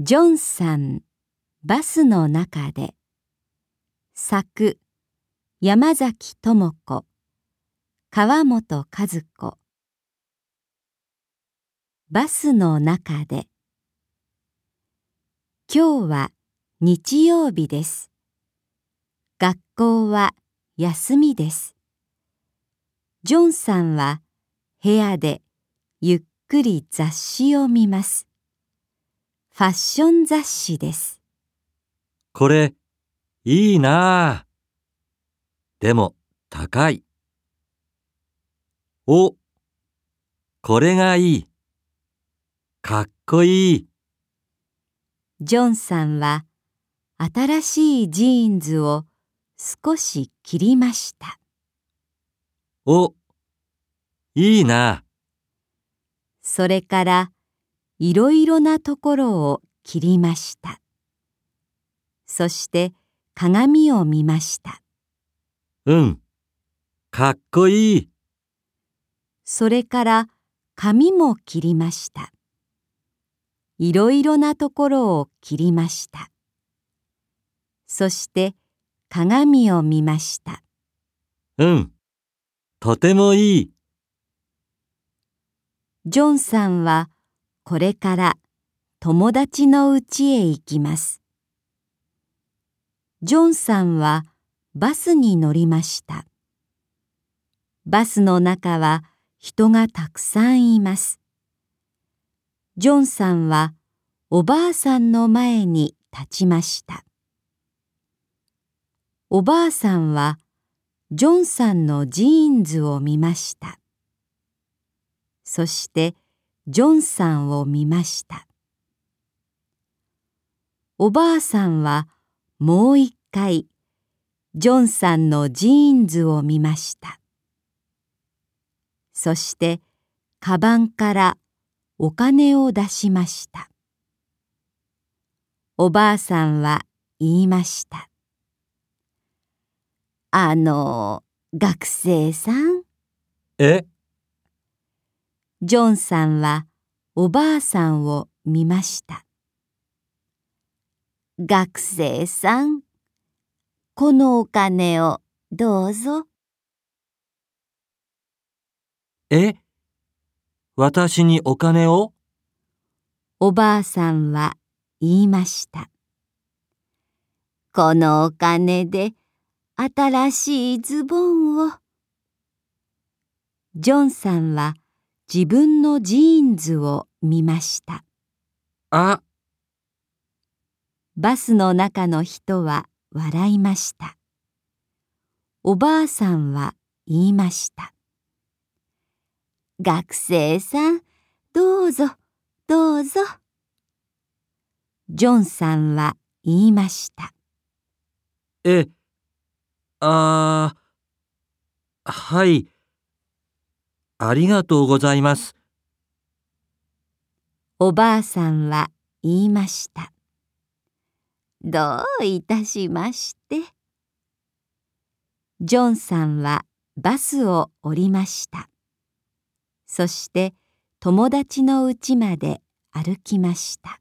ジョンさんバスの中で作山崎智子川本和子。バスの中で今日は日曜日です。学校は休みです。ジョンさんは部屋でゆっくり雑誌を見ます。ファッション雑誌です。これ、いいなあ。でも、高い。お、これがいい。かっこいい。ジョンさんは、新しいジーンズを少し切りました。お、いいな。それから、いろいろなところを切りました。そして鏡を見ました。うん、かっこいい。それから髪も切りました。いろいろなところを切りました。そして鏡を見ました。うん、とてもいい。ジョンさんはこれから友達の家へ行きます。ジョンさんはバスに乗りました。バスの中は人がたくさんいます。ジョンさんはおばあさんの前に立ちました。おばあさんはジョンさんのジーンズを見ました。そしてジョンさんを見ました。おばあさんはもう一回ジョンさんのジーンズを見ました。そしてカバンからお金を出しました。おばあさんは言いました。あの、学生さん？え？ジョンさんはおばあさんを見ました。学生さん、このお金をどうぞ。え私にお金を？おばあさんは言いました。このお金で新しいズボンを。ジョンさんは自分のジーンズを見ました。あバスの中の人は笑いました。おばあさんは言いました。学生さん、どうぞ、どうぞ。ジョンさんは言いました。え、あはい。ありがとうございます。おばあさんは言いました。どういたしまして。ジョンさんはバスを降りました。そして友達の家まで歩きました。